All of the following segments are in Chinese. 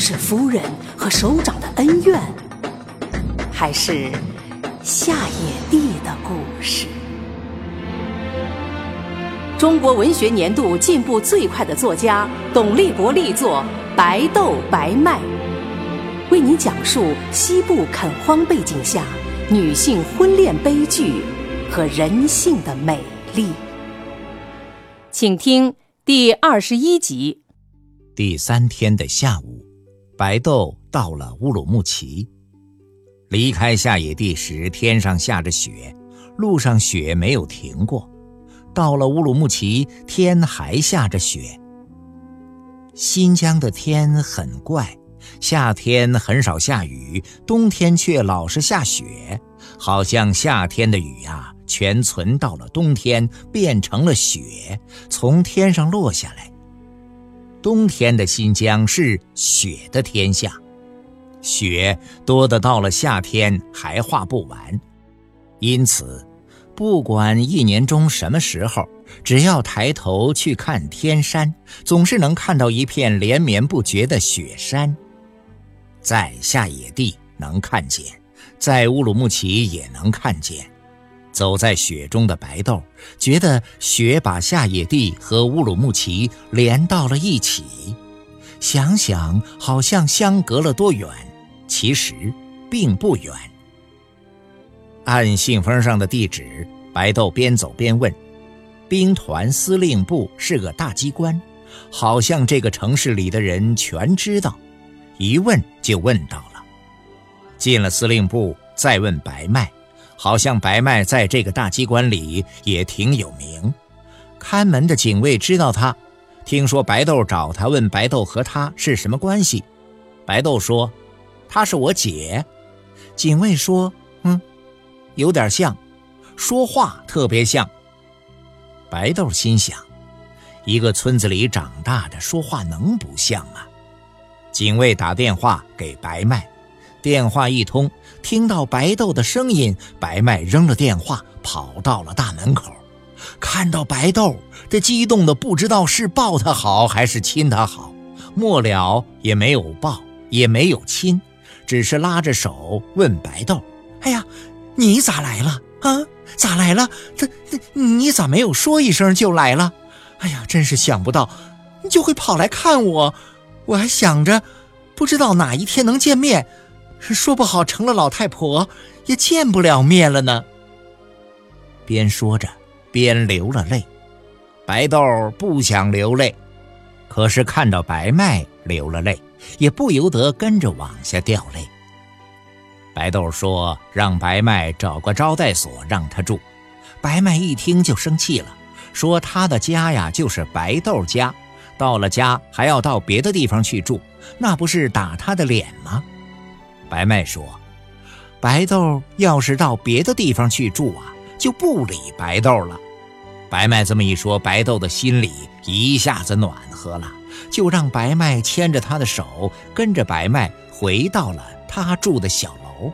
是夫人和首长的恩怨，还是下野地的故事？中国文学年度进步最快的作家董立国力作《白豆白麦》，为您讲述西部垦荒背景下女性婚恋悲剧和人性的美丽。请听第二十一集。第三天的下午。白豆到了乌鲁木齐，离开下野地时，天上下着雪，路上雪没有停过。到了乌鲁木齐，天还下着雪。新疆的天很怪，夏天很少下雨，冬天却老是下雪，好像夏天的雨呀，全存到了冬天，变成了雪，从天上落下来。冬天的新疆是雪的天下，雪多得到了夏天还画不完，因此，不管一年中什么时候，只要抬头去看天山，总是能看到一片连绵不绝的雪山。在下野地能看见，在乌鲁木齐也能看见。走在雪中的白豆，觉得雪把下野地和乌鲁木齐连到了一起。想想好像相隔了多远，其实并不远。按信封上的地址，白豆边走边问：“兵团司令部是个大机关，好像这个城市里的人全知道。”一问就问到了。进了司令部，再问白麦。好像白麦在这个大机关里也挺有名，看门的警卫知道他，听说白豆找他，问白豆和他是什么关系。白豆说：“她是我姐。”警卫说：“嗯，有点像，说话特别像。”白豆心想：“一个村子里长大的，说话能不像吗？”警卫打电话给白麦。电话一通，听到白豆的声音，白麦扔了电话，跑到了大门口。看到白豆，这激动的不知道是抱他好还是亲他好。末了也没有抱，也没有亲，只是拉着手问白豆：“哎呀，你咋来了啊？咋来了？这这你咋没有说一声就来了？哎呀，真是想不到，你就会跑来看我。我还想着，不知道哪一天能见面。”说不好成了老太婆，也见不了面了呢。边说着，边流了泪。白豆不想流泪，可是看到白麦流了泪，也不由得跟着往下掉泪。白豆说：“让白麦找个招待所让他住。”白麦一听就生气了，说：“他的家呀，就是白豆家，到了家还要到别的地方去住，那不是打他的脸吗？”白麦说：“白豆要是到别的地方去住啊，就不理白豆了。”白麦这么一说，白豆的心里一下子暖和了，就让白麦牵着他的手，跟着白麦回到了他住的小楼。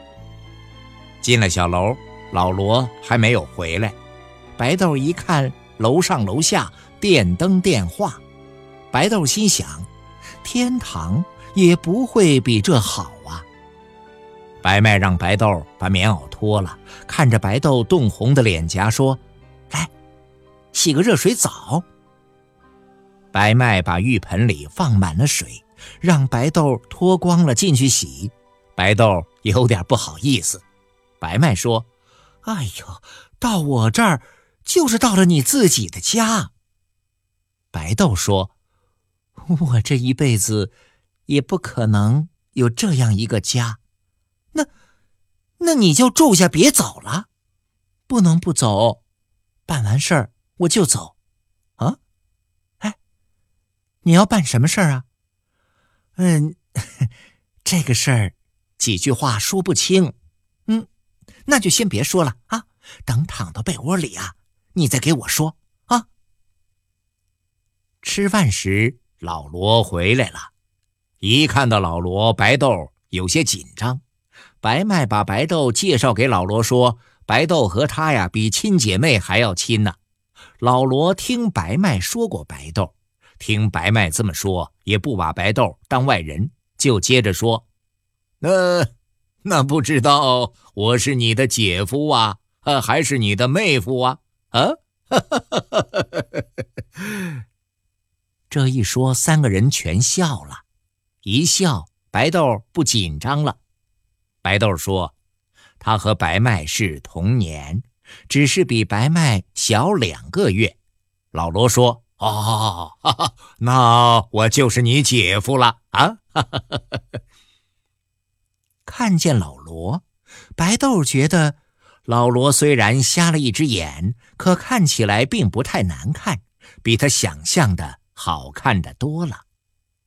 进了小楼，老罗还没有回来。白豆一看楼上楼下电灯电话，白豆心想：天堂也不会比这好。白麦让白豆把棉袄脱了，看着白豆冻红的脸颊说：“来，洗个热水澡。”白麦把浴盆里放满了水，让白豆脱光了进去洗。白豆有点不好意思。白麦说：“哎呦，到我这儿就是到了你自己的家。”白豆说：“我这一辈子也不可能有这样一个家。”那，那你就住下，别走了，不能不走，办完事儿我就走，啊，哎，你要办什么事儿啊？嗯，这个事儿，几句话说不清。嗯，那就先别说了啊，等躺到被窝里啊，你再给我说啊。吃饭时，老罗回来了，一看到老罗，白豆有些紧张。白麦把白豆介绍给老罗，说：“白豆和他呀，比亲姐妹还要亲呢。”老罗听白麦说过白豆，听白麦这么说，也不把白豆当外人，就接着说：“那那不知道我是你的姐夫啊，呃，还是你的妹夫啊？啊？” 这一说，三个人全笑了，一笑，白豆不紧张了。白豆说：“他和白麦是同年。”只是比白麦小两个月，老罗说：“哦，哈哈，那我就是你姐夫了啊！” 看见老罗，白豆觉得老罗虽然瞎了一只眼，可看起来并不太难看，比他想象的好看的多了。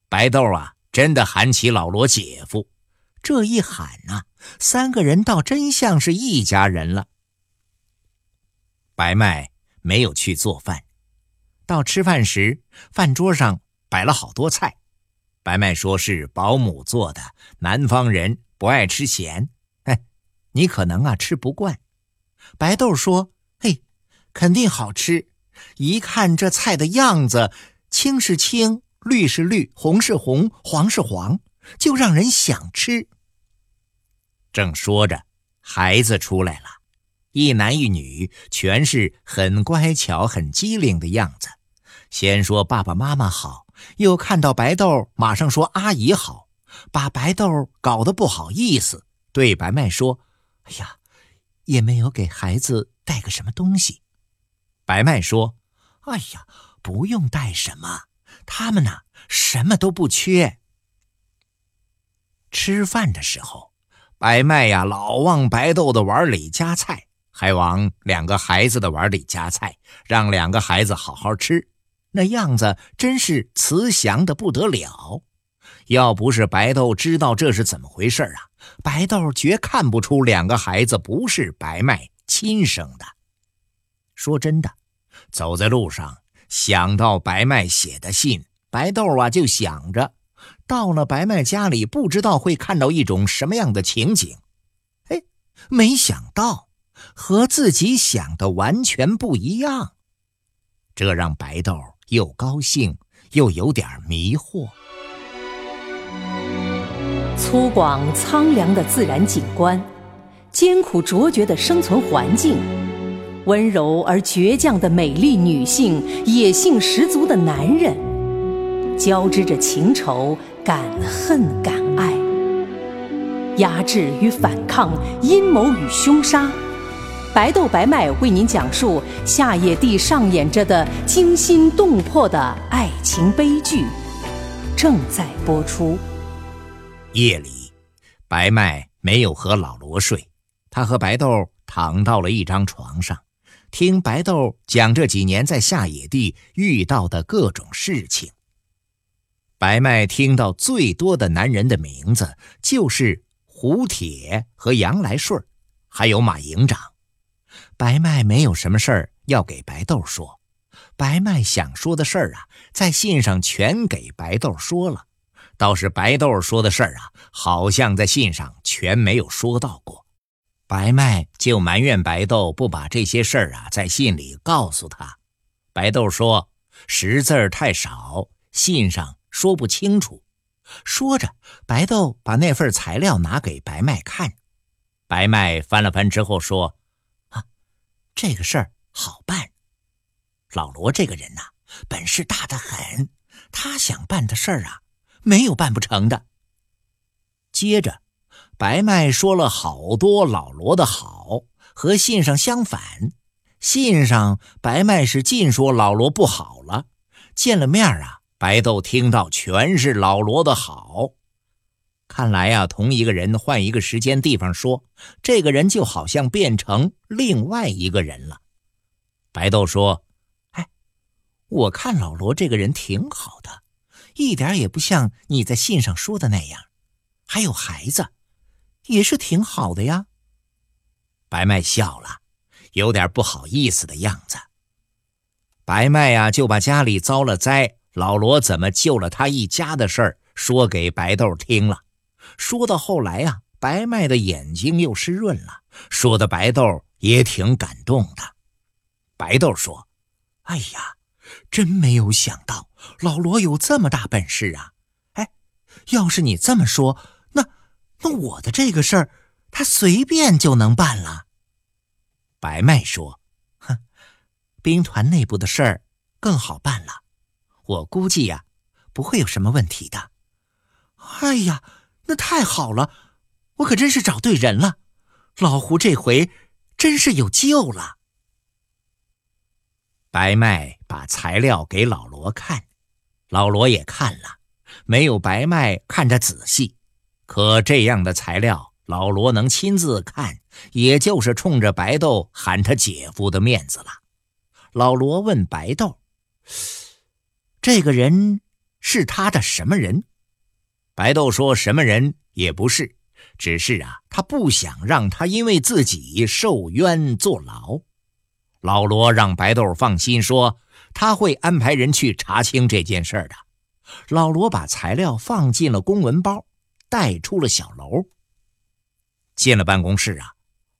白豆啊，真的喊起老罗姐夫，这一喊呐，三个人倒真像是一家人了。白麦没有去做饭，到吃饭时，饭桌上摆了好多菜。白麦说是保姆做的，南方人不爱吃咸。哎，你可能啊吃不惯。白豆说：“嘿，肯定好吃。一看这菜的样子，青是青，绿是绿，红是红，黄是黄，就让人想吃。”正说着，孩子出来了。一男一女，全是很乖巧、很机灵的样子。先说爸爸妈妈好，又看到白豆，马上说阿姨好，把白豆搞得不好意思，对白麦说：“哎呀，也没有给孩子带个什么东西。”白麦说：“哎呀，不用带什么，他们呢什么都不缺。”吃饭的时候，白麦呀老往白豆的碗里夹菜。还往两个孩子的碗里夹菜，让两个孩子好好吃，那样子真是慈祥的不得了。要不是白豆知道这是怎么回事啊，白豆绝看不出两个孩子不是白麦亲生的。说真的，走在路上想到白麦写的信，白豆啊就想着，到了白麦家里，不知道会看到一种什么样的情景。哎，没想到。和自己想的完全不一样，这让白豆又高兴又有点迷惑。粗犷苍凉的自然景观，艰苦卓绝的生存环境，温柔而倔强的美丽女性，野性十足的男人，交织着情仇、敢恨、敢爱，压制与反抗，阴谋与凶杀。白豆白麦为您讲述夏野地上演着的惊心动魄的爱情悲剧，正在播出。夜里，白麦没有和老罗睡，他和白豆躺到了一张床上，听白豆讲这几年在夏野地遇到的各种事情。白麦听到最多的男人的名字就是胡铁和杨来顺，还有马营长。白麦没有什么事儿要给白豆说，白麦想说的事儿啊，在信上全给白豆说了，倒是白豆说的事儿啊，好像在信上全没有说到过。白麦就埋怨白豆不把这些事儿啊在信里告诉他。白豆说识字儿太少，信上说不清楚。说着，白豆把那份材料拿给白麦看，白麦翻了翻之后说。啊这个事儿好办，老罗这个人呐，本事大得很，他想办的事儿啊，没有办不成的。接着，白麦说了好多老罗的好，和信上相反。信上白麦是尽说老罗不好了，见了面啊，白豆听到全是老罗的好。看来呀，同一个人换一个时间地方说，这个人就好像变成另外一个人了。白豆说：“哎，我看老罗这个人挺好的，一点也不像你在信上说的那样。还有孩子，也是挺好的呀。白麦笑了，有点不好意思的样子。白麦呀，就把家里遭了灾，老罗怎么救了他一家的事儿说给白豆听了。说到后来呀，白麦的眼睛又湿润了，说的白豆也挺感动的。白豆说：“哎呀，真没有想到老罗有这么大本事啊！哎，要是你这么说。”那那我的这个事儿，他随便就能办了。白麦说：“哼，兵团内部的事儿更好办了，我估计呀，不会有什么问题的。”哎呀，那太好了，我可真是找对人了。老胡这回真是有救了。白麦把材料给老罗看，老罗也看了，没有白麦看着仔细。可这样的材料，老罗能亲自看，也就是冲着白豆喊他姐夫的面子了。老罗问白豆：“这个人是他的什么人？”白豆说：“什么人也不是，只是啊，他不想让他因为自己受冤坐牢。”老罗让白豆放心，说他会安排人去查清这件事的。老罗把材料放进了公文包。带出了小楼，进了办公室啊，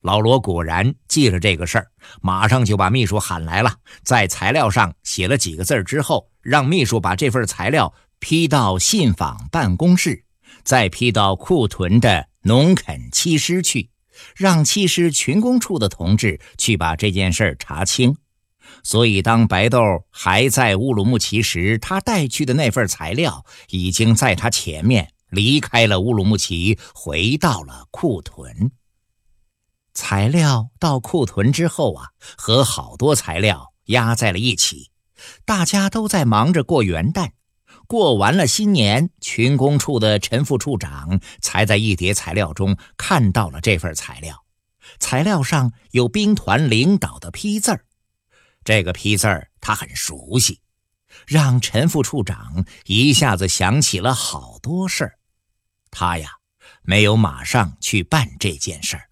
老罗果然记着这个事儿，马上就把秘书喊来了，在材料上写了几个字之后，让秘书把这份材料批到信访办公室，再批到库屯的农垦七师去，让七师群工处的同志去把这件事查清。所以，当白豆还在乌鲁木齐时，他带去的那份材料已经在他前面。离开了乌鲁木齐，回到了库屯。材料到库屯之后啊，和好多材料压在了一起。大家都在忙着过元旦，过完了新年，群工处的陈副处长才在一叠材料中看到了这份材料。材料上有兵团领导的批字儿，这个批字儿他很熟悉，让陈副处长一下子想起了好多事儿。他呀，没有马上去办这件事儿。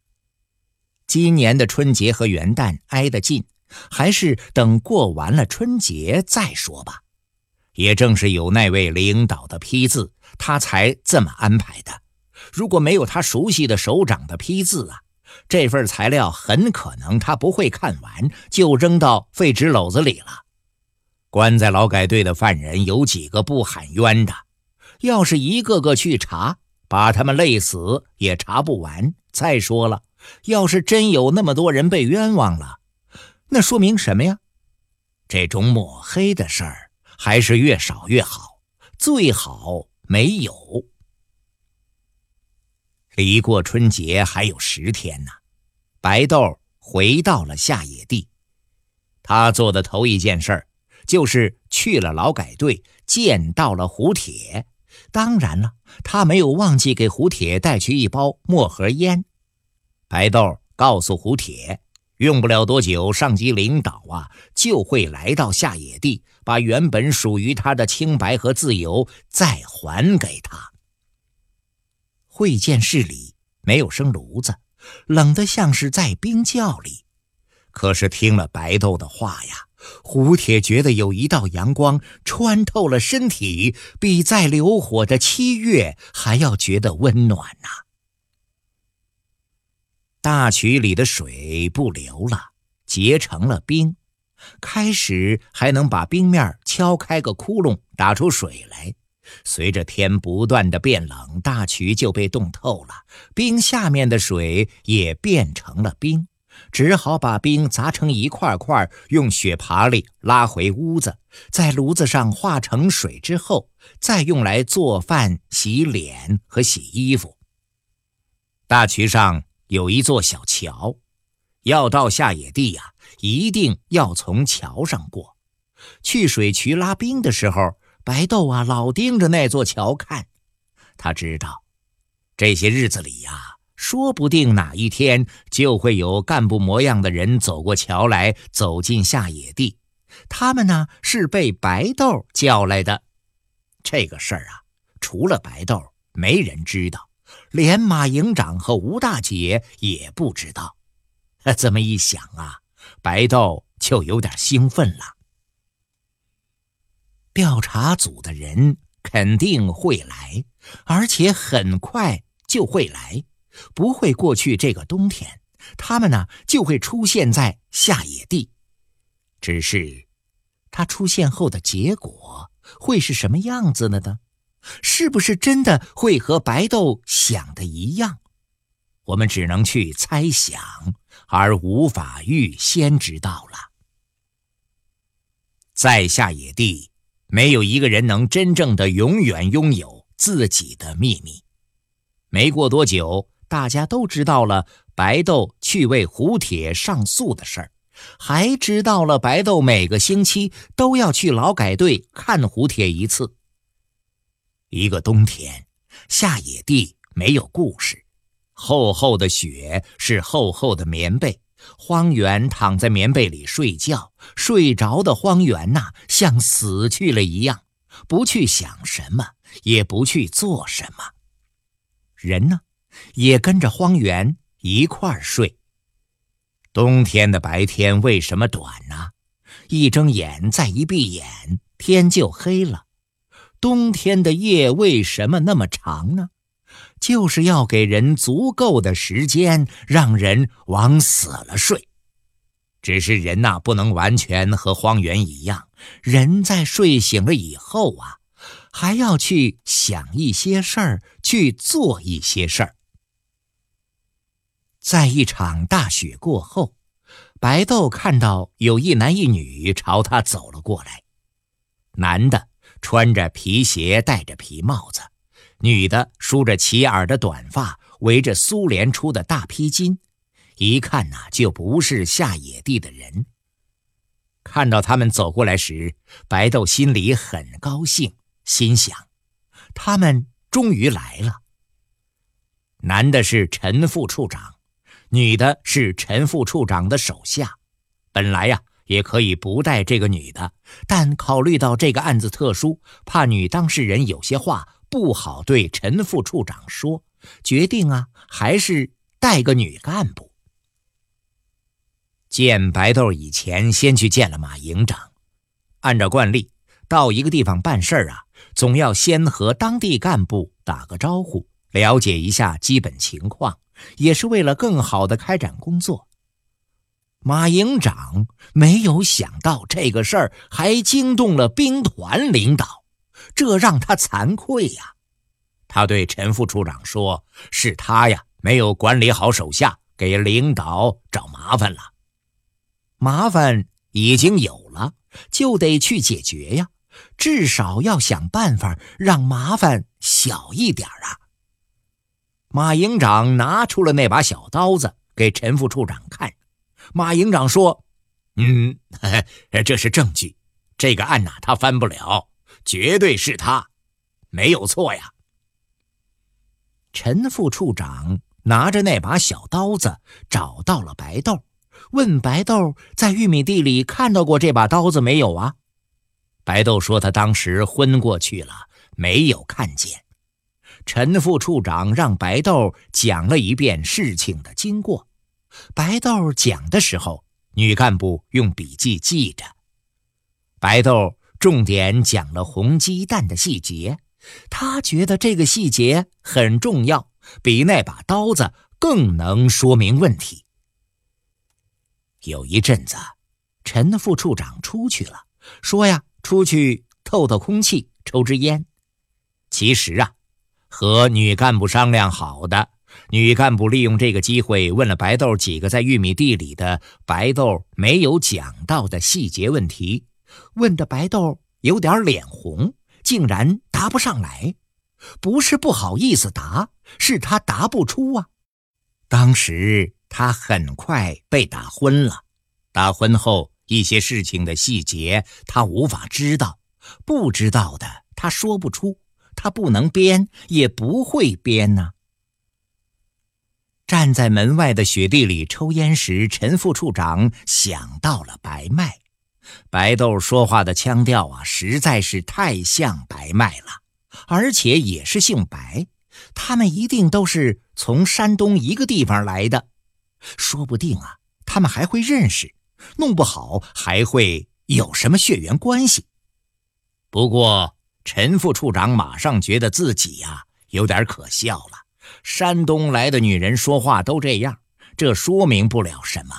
今年的春节和元旦挨得近，还是等过完了春节再说吧。也正是有那位领导的批字，他才这么安排的。如果没有他熟悉的首长的批字啊，这份材料很可能他不会看完就扔到废纸篓子里了。关在劳改队的犯人有几个不喊冤的？要是一个个去查。把他们累死也查不完。再说了，要是真有那么多人被冤枉了，那说明什么呀？这种抹黑的事儿还是越少越好，最好没有。离过春节还有十天呢，白豆回到了下野地。他做的头一件事儿就是去了劳改队，见到了胡铁。当然了，他没有忘记给胡铁带去一包墨盒烟。白豆告诉胡铁，用不了多久，上级领导啊就会来到下野地，把原本属于他的清白和自由再还给他。会见室里没有生炉子，冷得像是在冰窖里。可是听了白豆的话呀。胡铁觉得有一道阳光穿透了身体，比在流火的七月还要觉得温暖呐。大渠里的水不流了，结成了冰。开始还能把冰面敲开个窟窿，打出水来。随着天不断的变冷，大渠就被冻透了，冰下面的水也变成了冰。只好把冰砸成一块块，用雪耙里拉回屋子，在炉子上化成水之后，再用来做饭、洗脸和洗衣服。大渠上有一座小桥，要到下野地呀，一定要从桥上过。去水渠拉冰的时候，白豆啊老盯着那座桥看，他知道，这些日子里呀。说不定哪一天就会有干部模样的人走过桥来，走进下野地。他们呢是被白豆叫来的。这个事儿啊，除了白豆，没人知道，连马营长和吴大姐也不知道。这么一想啊，白豆就有点兴奋了。调查组的人肯定会来，而且很快就会来，不会过去这个冬天。他们呢，就会出现在下野地。只是，他出现后的结果会是什么样子的呢？是不是真的会和白豆想的一样？我们只能去猜想，而无法预先知道了。在下野地，没有一个人能真正的永远拥有自己的秘密。没过多久，大家都知道了白豆去为胡铁上诉的事儿，还知道了白豆每个星期都要去劳改队看胡铁一次。一个冬天，下野地没有故事。厚厚的雪是厚厚的棉被，荒原躺在棉被里睡觉，睡着的荒原呐，像死去了一样，不去想什么，也不去做什么。人呢，也跟着荒原一块儿睡。冬天的白天为什么短呢？一睁眼再一闭眼，天就黑了。冬天的夜为什么那么长呢？就是要给人足够的时间，让人往死了睡。只是人呐，不能完全和荒原一样。人在睡醒了以后啊，还要去想一些事儿，去做一些事儿。在一场大雪过后，白豆看到有一男一女朝他走了过来。男的穿着皮鞋，戴着皮帽子。女的梳着齐耳的短发，围着苏联出的大披巾，一看呐就不是下野地的人。看到他们走过来时，白豆心里很高兴，心想：他们终于来了。男的是陈副处长，女的是陈副处长的手下。本来呀也可以不带这个女的，但考虑到这个案子特殊，怕女当事人有些话。不好对陈副处长说，决定啊，还是带个女干部。见白豆以前先去见了马营长，按照惯例，到一个地方办事儿啊，总要先和当地干部打个招呼，了解一下基本情况，也是为了更好的开展工作。马营长没有想到这个事儿还惊动了兵团领导。这让他惭愧呀！他对陈副处长说：“是他呀，没有管理好手下，给领导找麻烦了。麻烦已经有了，就得去解决呀。至少要想办法让麻烦小一点啊。”马营长拿出了那把小刀子给陈副处长看。马营长说：“嗯，这是证据，这个案呐，他翻不了。”绝对是他，没有错呀。陈副处长拿着那把小刀子找到了白豆，问白豆在玉米地里看到过这把刀子没有啊？白豆说他当时昏过去了，没有看见。陈副处长让白豆讲了一遍事情的经过，白豆讲的时候，女干部用笔记记着，白豆。重点讲了红鸡蛋的细节，他觉得这个细节很重要，比那把刀子更能说明问题。有一阵子，陈副处长出去了，说呀，出去透透空气，抽支烟。其实啊，和女干部商量好的，女干部利用这个机会问了白豆几个在玉米地里的白豆没有讲到的细节问题。问的白豆有点脸红，竟然答不上来。不是不好意思答，是他答不出啊。当时他很快被打昏了。打昏后，一些事情的细节他无法知道，不知道的他说不出，他不能编，也不会编呢。站在门外的雪地里抽烟时，陈副处长想到了白麦。白豆说话的腔调啊，实在是太像白麦了，而且也是姓白，他们一定都是从山东一个地方来的，说不定啊，他们还会认识，弄不好还会有什么血缘关系。不过陈副处长马上觉得自己呀有点可笑了，山东来的女人说话都这样，这说明不了什么。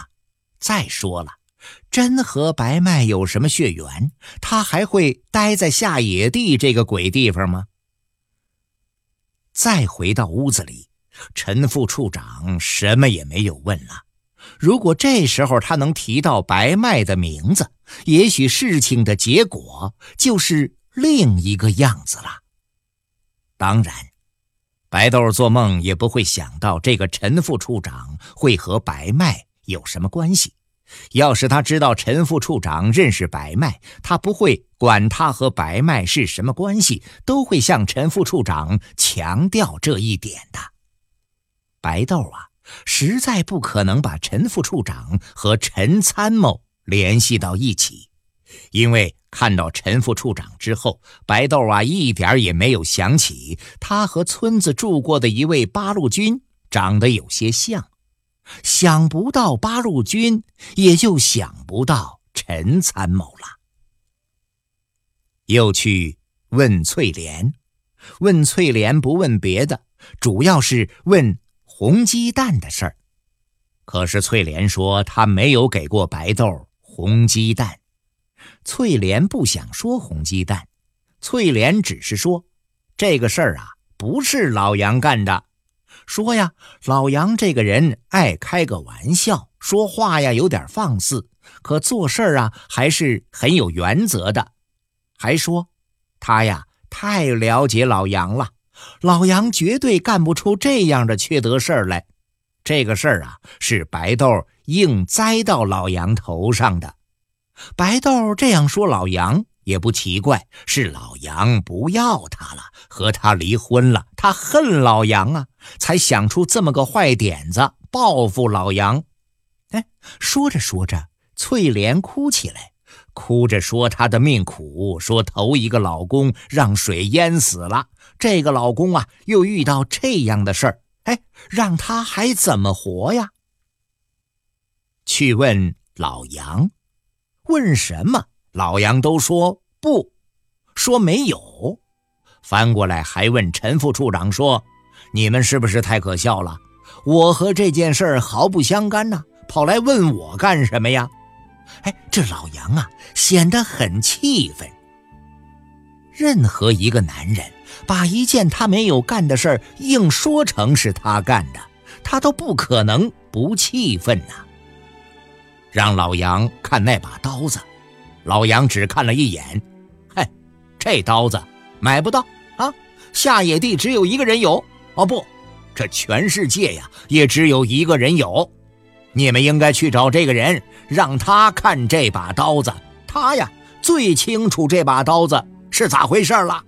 再说了。真和白麦有什么血缘？他还会待在下野地这个鬼地方吗？再回到屋子里，陈副处长什么也没有问了。如果这时候他能提到白麦的名字，也许事情的结果就是另一个样子了。当然，白豆做梦也不会想到这个陈副处长会和白麦有什么关系。要是他知道陈副处长认识白麦，他不会管他和白麦是什么关系，都会向陈副处长强调这一点的。白豆啊，实在不可能把陈副处长和陈参谋联系到一起，因为看到陈副处长之后，白豆啊一点也没有想起他和村子住过的一位八路军长得有些像。想不到八路军，也就想不到陈参谋了。又去问翠莲，问翠莲不问别的，主要是问红鸡蛋的事儿。可是翠莲说她没有给过白豆红鸡蛋。翠莲不想说红鸡蛋，翠莲只是说这个事儿啊，不是老杨干的。说呀，老杨这个人爱开个玩笑，说话呀有点放肆，可做事儿啊还是很有原则的。还说他呀太了解老杨了，老杨绝对干不出这样的缺德事儿来。这个事儿啊是白豆硬栽到老杨头上的。白豆这样说老杨。也不奇怪，是老杨不要他了，和他离婚了。他恨老杨啊，才想出这么个坏点子报复老杨。哎，说着说着，翠莲哭起来，哭着说她的命苦，说头一个老公让水淹死了，这个老公啊又遇到这样的事儿，哎，让他还怎么活呀？去问老杨，问什么？老杨都说不，说没有。翻过来还问陈副处长说：“你们是不是太可笑了？我和这件事毫不相干呐，跑来问我干什么呀？”哎，这老杨啊，显得很气愤。任何一个男人把一件他没有干的事儿硬说成是他干的，他都不可能不气愤呐。让老杨看那把刀子。老杨只看了一眼，嗨，这刀子买不到啊！下野地只有一个人有哦，不，这全世界呀也只有一个人有。你们应该去找这个人，让他看这把刀子，他呀最清楚这把刀子是咋回事了。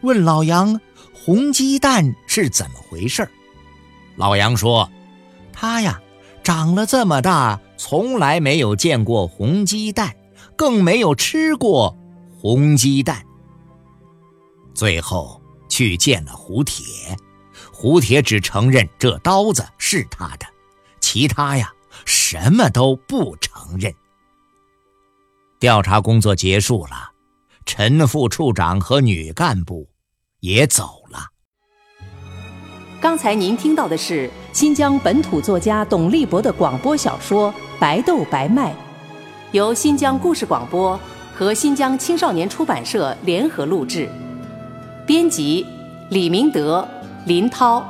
问老杨，红鸡蛋是怎么回事？老杨说，他呀长了这么大。从来没有见过红鸡蛋，更没有吃过红鸡蛋。最后去见了胡铁，胡铁只承认这刀子是他的，其他呀什么都不承认。调查工作结束了，陈副处长和女干部也走了。刚才您听到的是新疆本土作家董立博的广播小说。白豆白麦，由新疆故事广播和新疆青少年出版社联合录制，编辑李明德、林涛，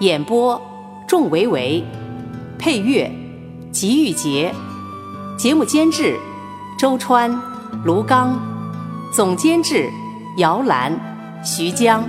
演播仲维维，配乐吉玉杰，节目监制周川、卢刚，总监制姚兰、徐江。